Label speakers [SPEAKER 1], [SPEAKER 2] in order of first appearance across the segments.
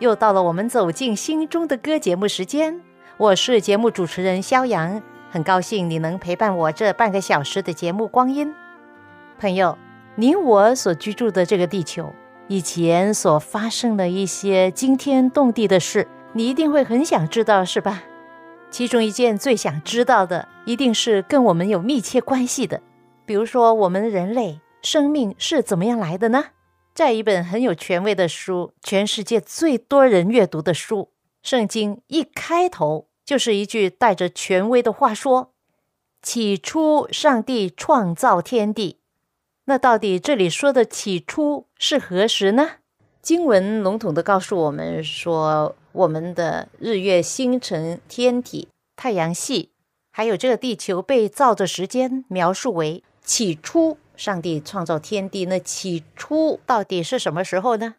[SPEAKER 1] 又到了我们走进心中的歌节目时间，我是节目主持人肖阳，很高兴你能陪伴我这半个小时的节目光阴。朋友，您我所居住的这个地球，以前所发生的一些惊天动地的事，你一定会很想知道，是吧？其中一件最想知道的，一定是跟我们有密切关系的，比如说我们人类生命是怎么样来的呢？在一本很有权威的书，全世界最多人阅读的书《圣经》，一开头就是一句带着权威的话说：“起初，上帝创造天地。”那到底这里说的“起初”是何时呢？经文笼统的告诉我们说，我们的日月星辰、天体、太阳系，还有这个地球被造的时间，描述为起初。上帝创造天地，那起初到底是什么时候呢？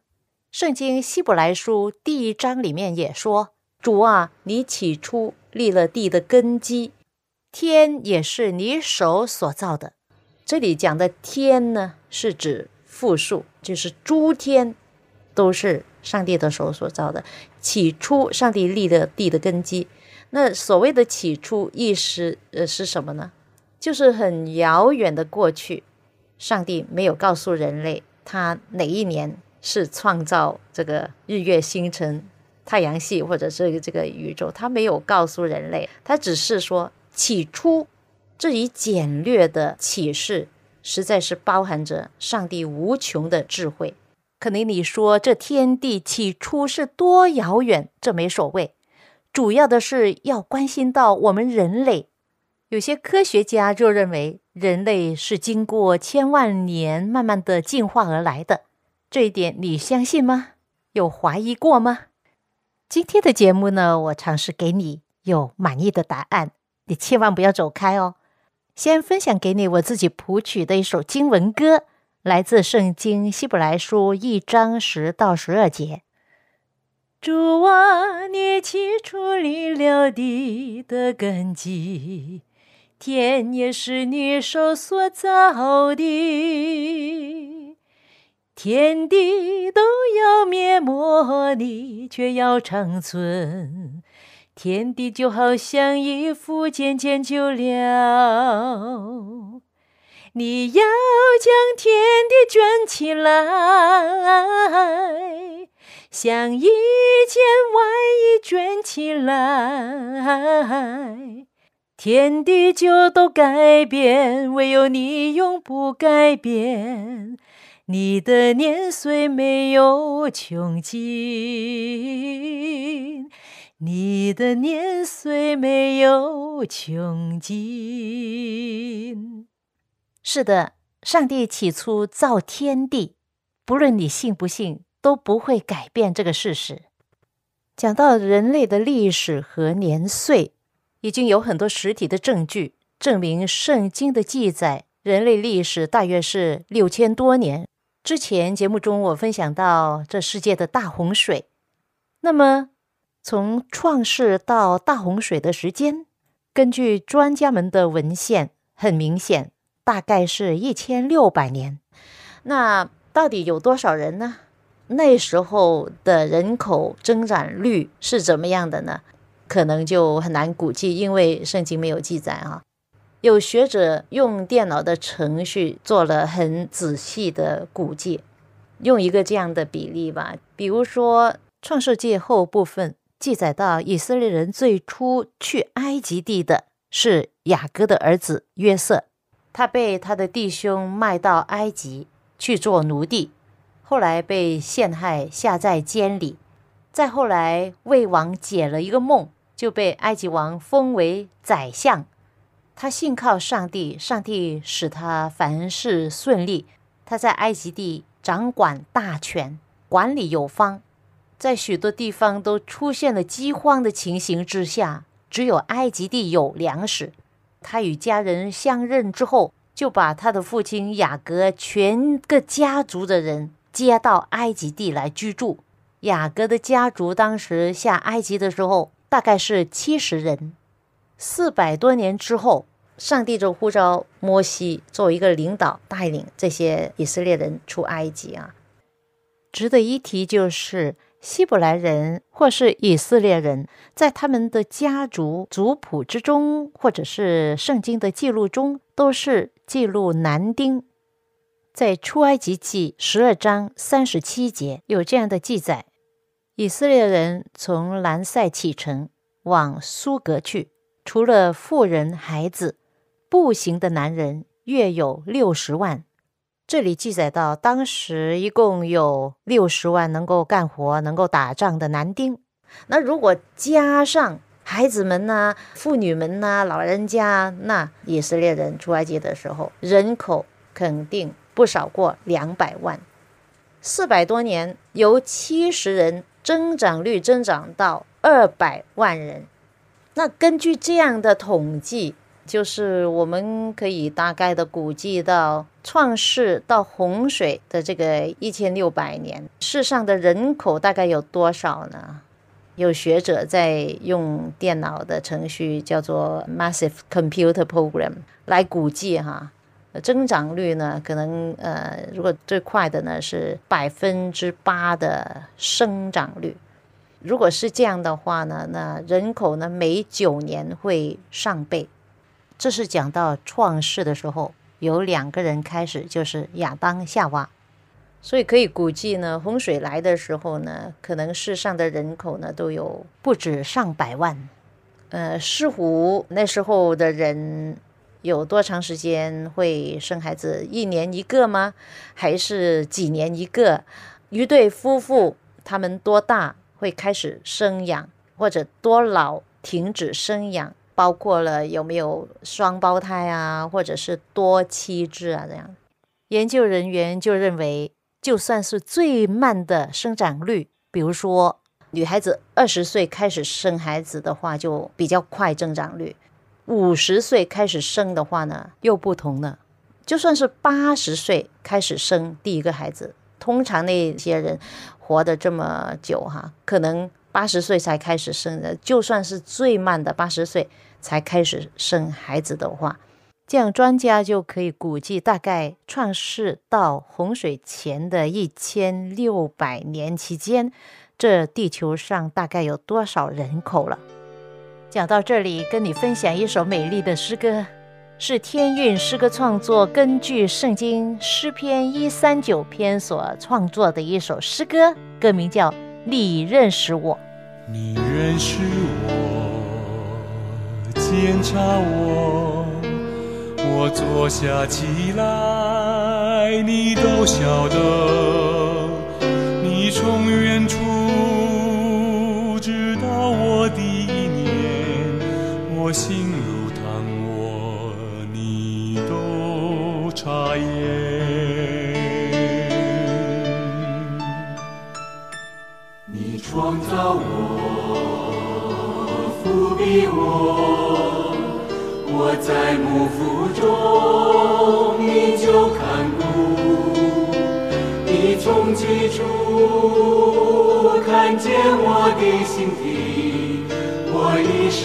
[SPEAKER 1] 圣经希伯来书第一章里面也说：“主啊，你起初立了地的根基，天也是你手所造的。”这里讲的天呢，是指复数，就是诸天都是上帝的手所造的。起初，上帝立了地的根基。那所谓的起初，意思呃是什么呢？就是很遥远的过去。上帝没有告诉人类他哪一年是创造这个日月星辰、太阳系或者是这个宇宙，他没有告诉人类，他只是说起初这一简略的启示，实在是包含着上帝无穷的智慧。可能你说这天地起初是多遥远，这没所谓，主要的是要关心到我们人类。有些科学家就认为。人类是经过千万年慢慢的进化而来的，这一点你相信吗？有怀疑过吗？今天的节目呢，我尝试给你有满意的答案，你千万不要走开哦。先分享给你我自己谱曲的一首经文歌，来自圣经希伯来书一章十到十二节。主啊，你起初立了地的根基。天也是你手所造的，天地都要灭没，你却要长存。天地就好像一幅渐渐旧了，你要将天地卷起来，像一件外衣卷起来。天地就都改变，唯有你永不改变。你的年岁没有穷尽，你的年岁没有穷尽。是的，上帝起初造天地，不论你信不信，都不会改变这个事实。讲到人类的历史和年岁。已经有很多实体的证据证明，圣经的记载，人类历史大约是六千多年。之前节目中我分享到这世界的大洪水，那么从创世到大洪水的时间，根据专家们的文献，很明显，大概是一千六百年。那到底有多少人呢？那时候的人口增长率是怎么样的呢？可能就很难估计，因为圣经没有记载啊。有学者用电脑的程序做了很仔细的估计，用一个这样的比例吧，比如说创世纪后部分记载到以色列人最初去埃及地的是雅各的儿子约瑟，他被他的弟兄卖到埃及去做奴隶，后来被陷害下在监里，再后来魏王解了一个梦。就被埃及王封为宰相，他信靠上帝，上帝使他凡事顺利。他在埃及地掌管大权，管理有方。在许多地方都出现了饥荒的情形之下，只有埃及地有粮食。他与家人相认之后，就把他的父亲雅各全个家族的人接到埃及地来居住。雅各的家族当时下埃及的时候，大概是七十人。四百多年之后，上帝就呼召摩西作为一个领导，带领这些以色列人出埃及啊。值得一提就是，希伯来人或是以色列人，在他们的家族族谱之中，或者是圣经的记录中，都是记录男丁。在出埃及记十二章三十七节有这样的记载：以色列人从兰塞启程往苏格去，除了妇人孩子，步行的男人约有六十万。这里记载到，当时一共有六十万能够干活、能够打仗的男丁。那如果加上孩子们呐、妇女们呐、老人家，那以色列人出埃及的时候，人口肯定不少过两百万。四百多年，由七十人增长率增长到二百万人。那根据这样的统计。就是我们可以大概的估计到创世到洪水的这个一千六百年，世上的人口大概有多少呢？有学者在用电脑的程序叫做 Massive Computer Program 来估计哈，增长率呢可能呃，如果最快的呢是百分之八的生长率。如果是这样的话呢，那人口呢每九年会上倍。这是讲到创世的时候，有两个人开始，就是亚当、夏娃，所以可以估计呢，洪水来的时候呢，可能世上的人口呢都有不止上百万。呃，似乎那时候的人有多长时间会生孩子？一年一个吗？还是几年一个？一对夫妇他们多大会开始生养，或者多老停止生养？包括了有没有双胞胎啊，或者是多妻制啊？这样，研究人员就认为，就算是最慢的生长率，比如说女孩子二十岁开始生孩子的话，就比较快增长率；五十岁开始生的话呢，又不同了。就算是八十岁开始生第一个孩子，通常那些人活得这么久哈，可能。八十岁才开始生的，就算是最慢的八十岁才开始生孩子的话，这样专家就可以估计，大概创世到洪水前的一千六百年期间，这地球上大概有多少人口了。讲到这里，跟你分享一首美丽的诗歌，是天韵诗歌创作，根据圣经诗篇一三九篇所创作的一首诗歌，歌名叫。你认识我，
[SPEAKER 2] 你认识我，检查我，我坐下起来，你都晓得。我，我在幕腹中你就看顾，你从起初看见我的心底，我一生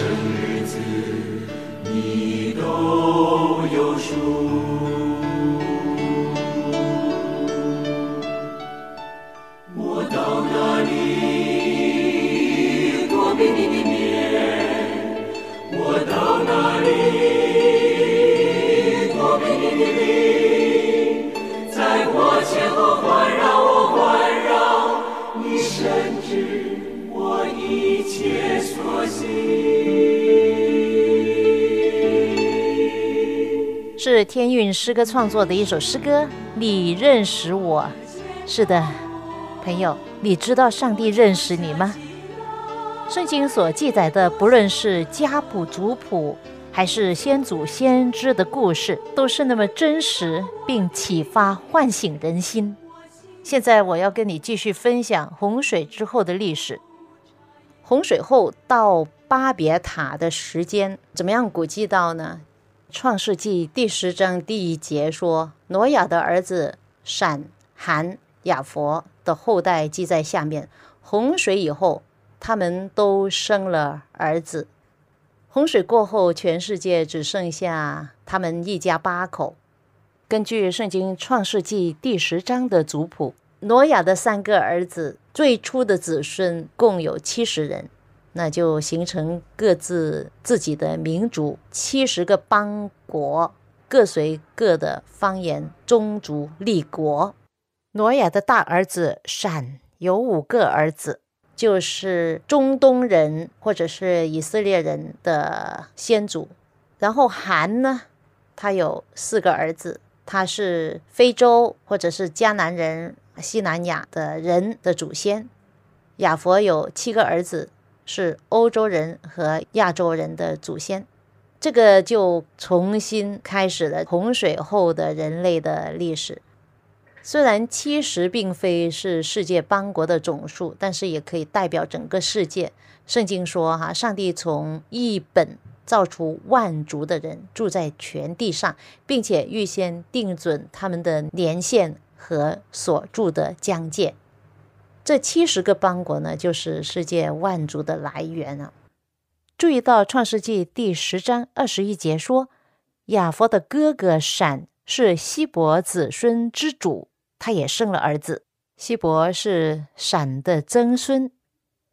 [SPEAKER 1] 诗歌创作的一首诗歌。你认识我？是的，朋友，你知道上帝认识你吗？圣经所记载的，不论是家谱、族谱，还是先祖先知的故事，都是那么真实，并启发、唤醒人心。现在我要跟你继续分享洪水之后的历史。洪水后到巴别塔的时间怎么样估计到呢？创世纪第十章第一节说，挪亚的儿子闪、含、雅佛的后代记在下面。洪水以后，他们都生了儿子。洪水过后，全世界只剩下他们一家八口。根据圣经创世纪第十章的族谱，挪亚的三个儿子最初的子孙共有七十人，那就形成各自自己的民族，七十个邦国，各随各的方言、宗族立国。挪亚的大儿子闪有五个儿子。就是中东人或者是以色列人的先祖，然后韩呢，他有四个儿子，他是非洲或者是迦南人、西南亚的人的祖先。亚佛有七个儿子，是欧洲人和亚洲人的祖先。这个就重新开始了洪水后的人类的历史。虽然七十并非是世界邦国的总数，但是也可以代表整个世界。圣经说：“哈，上帝从一本造出万族的人住在全地上，并且预先定准他们的年限和所住的疆界。”这七十个邦国呢，就是世界万族的来源啊。注意到创世纪第十章二十一节说：“亚佛的哥哥闪是希伯子孙之主。”他也生了儿子，希伯是闪的曾孙，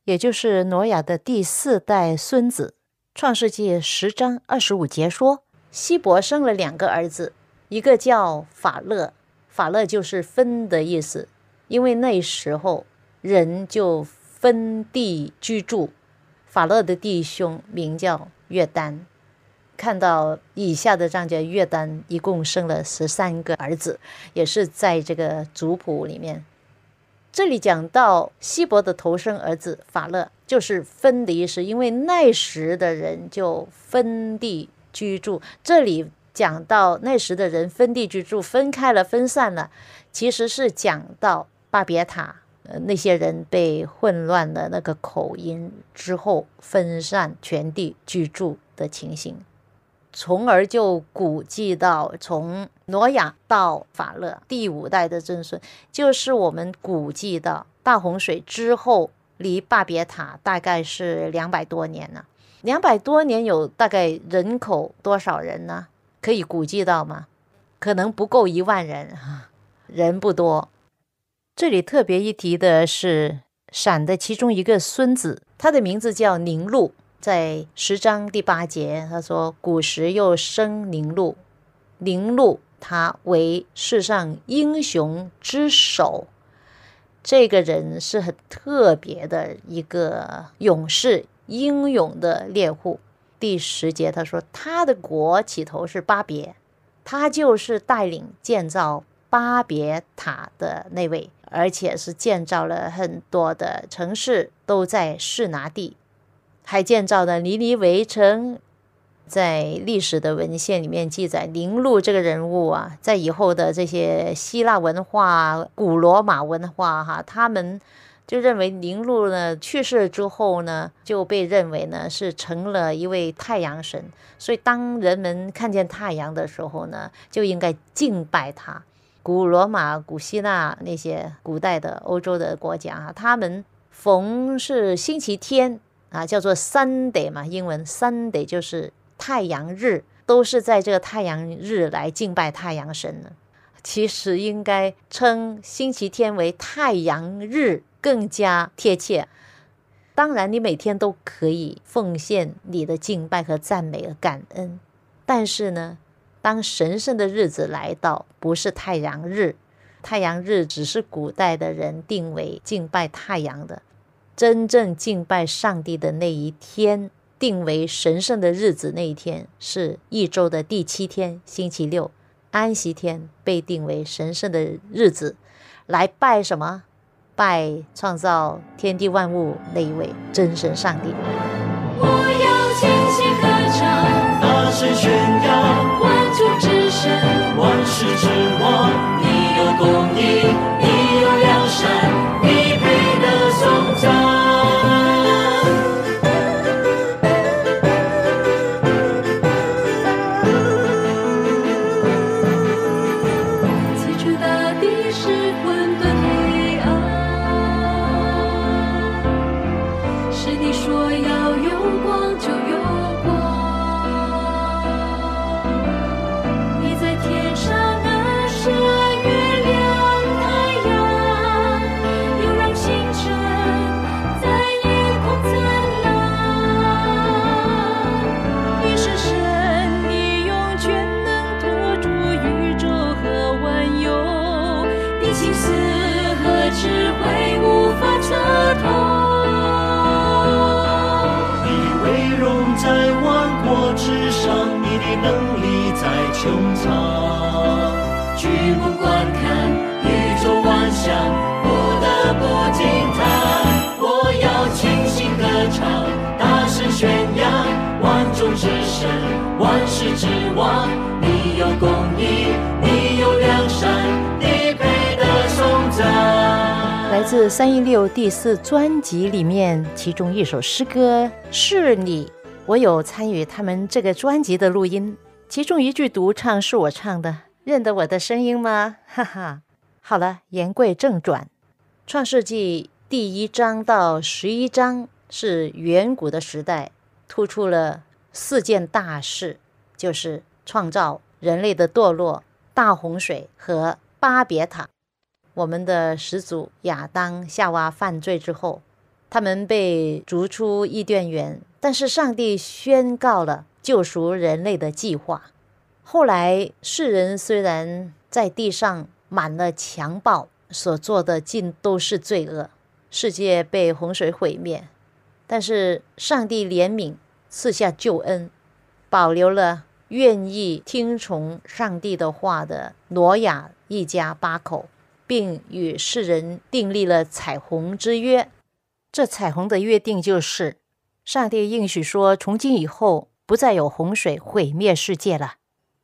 [SPEAKER 1] 也就是挪亚的第四代孙子。创世纪十章二十五节说，希伯生了两个儿子，一个叫法勒，法勒就是分的意思，因为那时候人就分地居住。法勒的弟兄名叫约丹。看到以下的章节，约丹一共生了十三个儿子，也是在这个族谱里面。这里讲到希伯的头生儿子法勒，就是分的意思，因为那时的人就分地居住。这里讲到那时的人分地居住，分开了，分散了，其实是讲到巴别塔，呃，那些人被混乱的那个口音之后分散全地居住的情形。从而就估计到从挪亚到法勒第五代的曾孙，就是我们估计到大洪水之后，离巴别塔大概是两百多年了。两百多年有大概人口多少人呢？可以估计到吗？可能不够一万人，人不多。这里特别一提的是闪的其中一个孙子，他的名字叫宁禄。在十章第八节，他说：“古时又生宁禄，宁禄他为世上英雄之首。这个人是很特别的一个勇士，英勇的猎户。”第十节他说：“他的国起头是巴别，他就是带领建造巴别塔的那位，而且是建造了很多的城市，都在示拿地。”还建造的尼尼围城，在历史的文献里面记载，宁禄这个人物啊，在以后的这些希腊文化、古罗马文化，哈，他们就认为宁禄呢去世之后呢，就被认为呢是成了一位太阳神，所以当人们看见太阳的时候呢，就应该敬拜他。古罗马、古希腊那些古代的欧洲的国家啊，他们逢是星期天。啊，叫做 Sunday 嘛，英文 Sunday 就是太阳日，都是在这个太阳日来敬拜太阳神的。其实应该称星期天为太阳日更加贴切。当然，你每天都可以奉献你的敬拜和赞美和感恩，但是呢，当神圣的日子来到，不是太阳日，太阳日只是古代的人定为敬拜太阳的。真正敬拜上帝的那一天，定为神圣的日子，那一天是一周的第七天，星期六，安息天被定为神圣的日子，来拜什么？拜创造天地万物那一位真神上帝。
[SPEAKER 2] 主
[SPEAKER 3] 你有公义，你有良善，你配得颂赞。
[SPEAKER 1] 来自三一六第四专辑里面，其中一首诗歌是你，我有参与他们这个专辑的录音，其中一句独唱是我唱的，认得我的声音吗？哈哈。好了，言归正传，《创世纪》第一章到十一章是远古的时代，突出了四件大事，就是创造、人类的堕落、大洪水和巴别塔。我们的始祖亚当、夏娃犯罪之后，他们被逐出伊甸园，但是上帝宣告了救赎人类的计划。后来世人虽然在地上满了强暴，所做的尽都是罪恶，世界被洪水毁灭，但是上帝怜悯，赐下救恩，保留了愿意听从上帝的话的挪亚一家八口。并与世人订立了彩虹之约。这彩虹的约定就是，上帝应许说，从今以后不再有洪水毁灭世界了。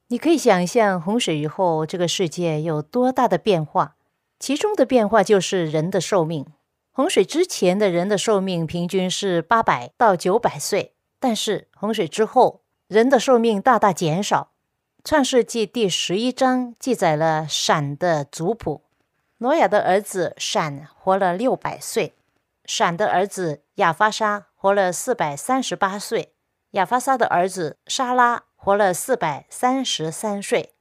[SPEAKER 1] 你可以想象洪水以后这个世界有多大的变化。其中的变化就是人的寿命。洪水之前的人的寿命平均是八百到九百岁，但是洪水之后，人的寿命大大减少。创世纪第十一章记载了闪的族谱。挪亚的儿子闪活了六百岁，闪的儿子亚发沙活了四百三十八岁，亚发沙的儿子沙拉活了四百三十三岁，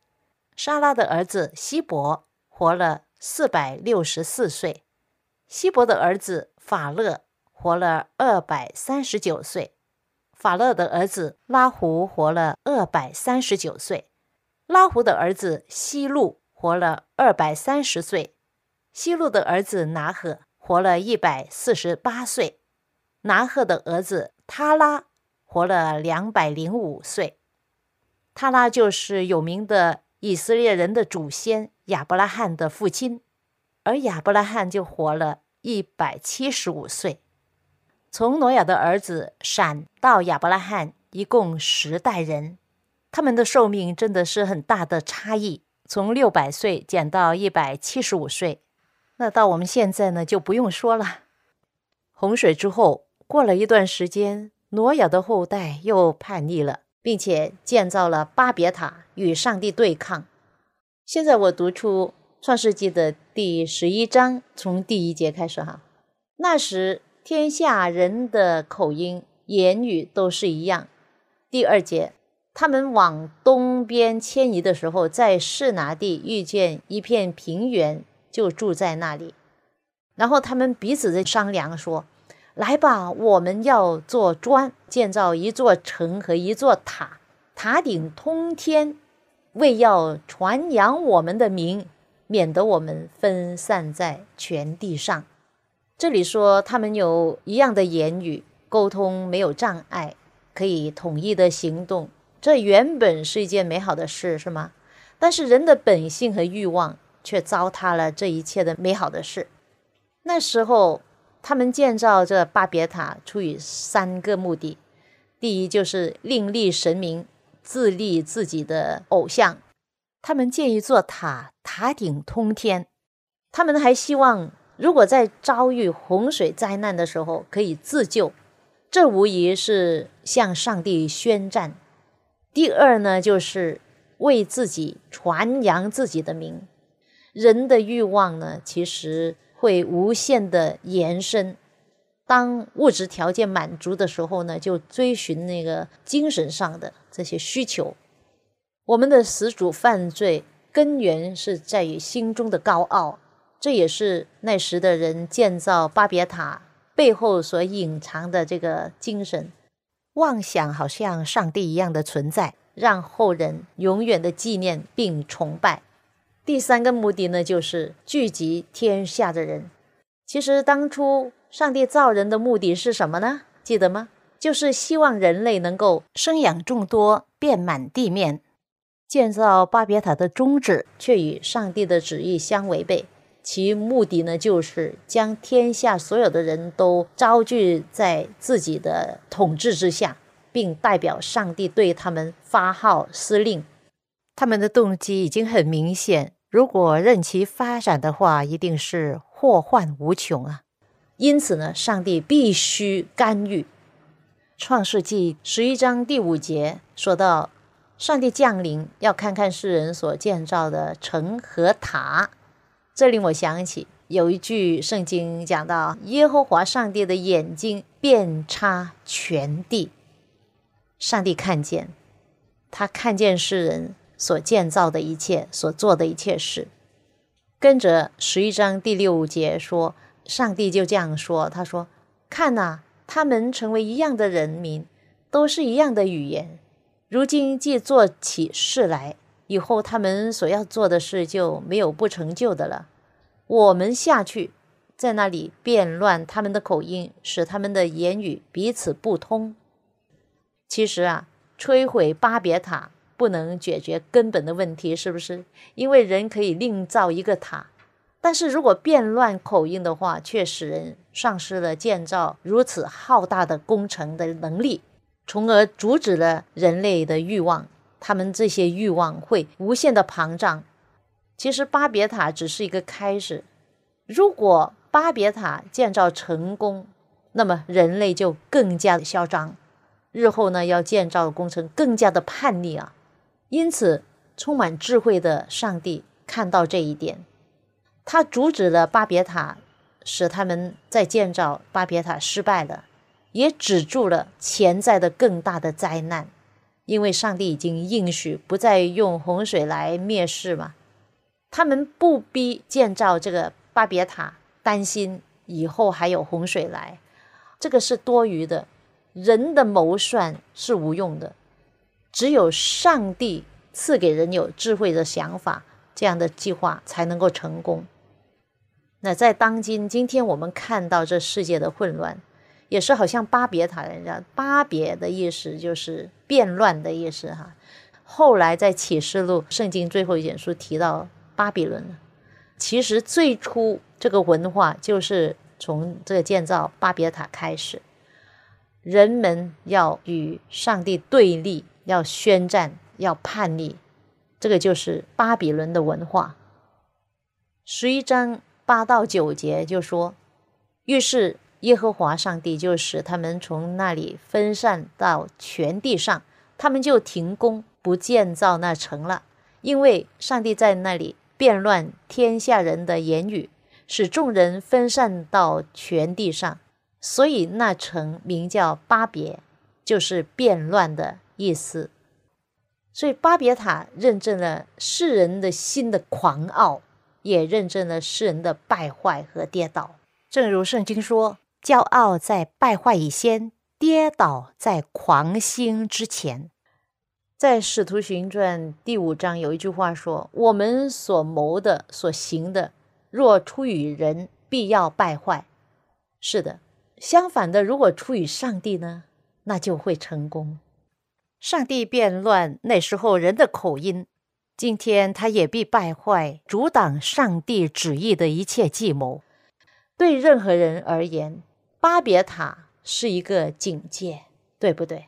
[SPEAKER 1] 沙拉的儿子希伯活了四百六十四岁，希伯的儿子法勒活了二百三十九岁，法勒的儿子拉胡活了二百三十九岁，拉胡的儿子希路活了二百三十岁。希路的儿子拿赫活了一百四十八岁，拿赫的儿子他拉活了两百零五岁。他拉就是有名的以色列人的祖先亚伯拉罕的父亲，而亚伯拉罕就活了一百七十五岁。从挪亚的儿子闪到亚伯拉罕，一共十代人，他们的寿命真的是很大的差异，从六百岁减到一百七十五岁。那到我们现在呢，就不用说了。洪水之后，过了一段时间，挪亚的后代又叛逆了，并且建造了巴别塔与上帝对抗。现在我读出创世纪的第十一章，从第一节开始哈。那时天下人的口音、言语都是一样。第二节，他们往东边迁移的时候，在示拿地遇见一片平原。就住在那里，然后他们彼此在商量说：“来吧，我们要做砖，建造一座城和一座塔，塔顶通天，为要传扬我们的名，免得我们分散在全地上。”这里说他们有一样的言语，沟通没有障碍，可以统一的行动，这原本是一件美好的事，是吗？但是人的本性和欲望。却糟蹋了这一切的美好的事。那时候，他们建造这巴别塔出于三个目的：第一，就是另立神明，自立自己的偶像；他们建一座塔，塔顶通天；他们还希望，如果在遭遇洪水灾难的时候可以自救。这无疑是向上帝宣战。第二呢，就是为自己传扬自己的名。人的欲望呢，其实会无限的延伸。当物质条件满足的时候呢，就追寻那个精神上的这些需求。我们的始祖犯罪根源是在于心中的高傲，这也是那时的人建造巴别塔背后所隐藏的这个精神。妄想好像上帝一样的存在，让后人永远的纪念并崇拜。第三个目的呢，就是聚集天下的人。其实当初上帝造人的目的是什么呢？记得吗？就是希望人类能够生养众多，遍满地面。建造巴别塔的宗旨却与上帝的旨意相违背。其目的呢，就是将天下所有的人都招聚在自己的统治之下，并代表上帝对他们发号施令。他们的动机已经很明显，如果任其发展的话，一定是祸患无穷啊！因此呢，上帝必须干预。创世纪十一章第五节说到，上帝降临，要看看世人所建造的城和塔。这令我想起有一句圣经讲到，耶和华上帝的眼睛遍插全地，上帝看见，他看见世人所建造的一切，所做的一切事。跟着十一章第六节说，上帝就这样说：“他说，看呐，他们成为一样的人民，都是一样的语言。如今既做起事来。”以后他们所要做的事就没有不成就的了。我们下去，在那里变乱他们的口音，使他们的言语彼此不通。其实啊，摧毁巴别塔不能解决根本的问题，是不是？因为人可以另造一个塔，但是如果变乱口音的话，却使人丧失了建造如此浩大的工程的能力，从而阻止了人类的欲望。他们这些欲望会无限的膨胀。其实巴别塔只是一个开始。如果巴别塔建造成功，那么人类就更加的嚣张，日后呢要建造的工程更加的叛逆啊。因此，充满智慧的上帝看到这一点，他阻止了巴别塔，使他们在建造巴别塔失败了，也止住了潜在的更大的灾难。因为上帝已经应许不再用洪水来灭世嘛，他们不逼建造这个巴别塔，担心以后还有洪水来，这个是多余的。人的谋算是无用的，只有上帝赐给人有智慧的想法，这样的计划才能够成功。那在当今今天，我们看到这世界的混乱。也是好像巴别塔人家，巴别的意思就是变乱的意思哈。后来在启示录圣经最后一卷书提到巴比伦，其实最初这个文化就是从这个建造巴别塔开始，人们要与上帝对立，要宣战，要叛逆，这个就是巴比伦的文化。十一章八到九节就说，于是。耶和华上帝就使他们从那里分散到全地上，他们就停工不建造那城了，因为上帝在那里变乱天下人的言语，使众人分散到全地上，所以那城名叫巴别，就是变乱的意思。所以巴别塔认证了世人的心的狂傲，也认证了世人的败坏和跌倒。正如圣经说。骄傲在败坏以先，跌倒在狂兴之前。在《使徒行传》第五章有一句话说：“我们所谋的、所行的，若出于人，必要败坏。”是的，相反的，如果出于上帝呢，那就会成功。上帝变乱那时候人的口音，今天他也必败坏，阻挡上帝旨意的一切计谋。对任何人而言。巴别塔是一个警戒，对不对？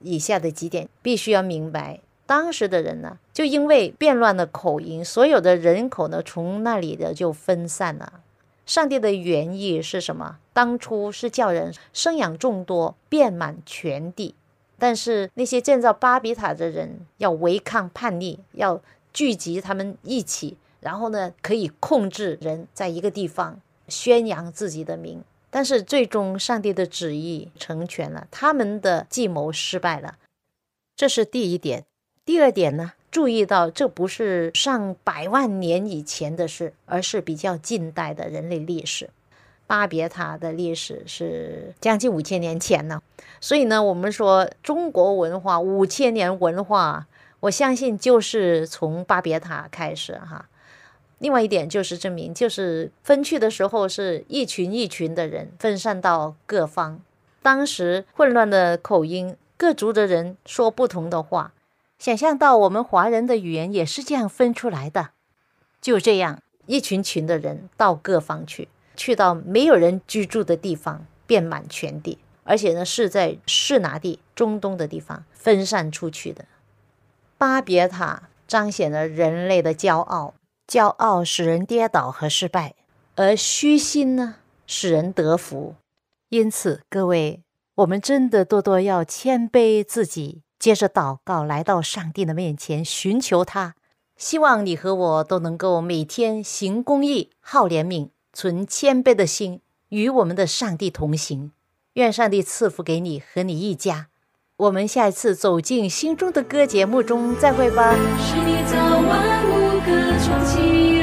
[SPEAKER 1] 以下的几点必须要明白。当时的人呢，就因为变乱的口音，所有的人口呢，从那里的就分散了。上帝的原意是什么？当初是叫人生养众多，遍满全地。但是那些建造巴比塔的人要违抗叛逆，要聚集他们一起，然后呢，可以控制人在一个地方宣扬自己的名。但是最终，上帝的旨意成全了，他们的计谋失败了，这是第一点。第二点呢，注意到这不是上百万年以前的事，而是比较近代的人类历史。巴别塔的历史是将近五千年前呢，所以呢，我们说中国文化五千年文化，我相信就是从巴别塔开始哈。另外一点就是证明，就是分去的时候是一群一群的人分散到各方，当时混乱的口音，各族的人说不同的话。想象到我们华人的语言也是这样分出来的，就这样一群群的人到各方去，去到没有人居住的地方，遍满全地，而且呢是在示拿地中东的地方分散出去的。巴别塔彰显了人类的骄傲，骄傲使人跌倒和失败，而虚心呢使人得福。因此，各位，我们真的多多要谦卑自己。接着祷告，来到上帝的面前，寻求他。希望你和我都能够每天行公义、好怜悯、存谦卑的心，与我们的上帝同行。愿上帝赐福给你和你一家。我们下一次走进心中的歌节目中再会吧。
[SPEAKER 3] 是你早晚，无可重提。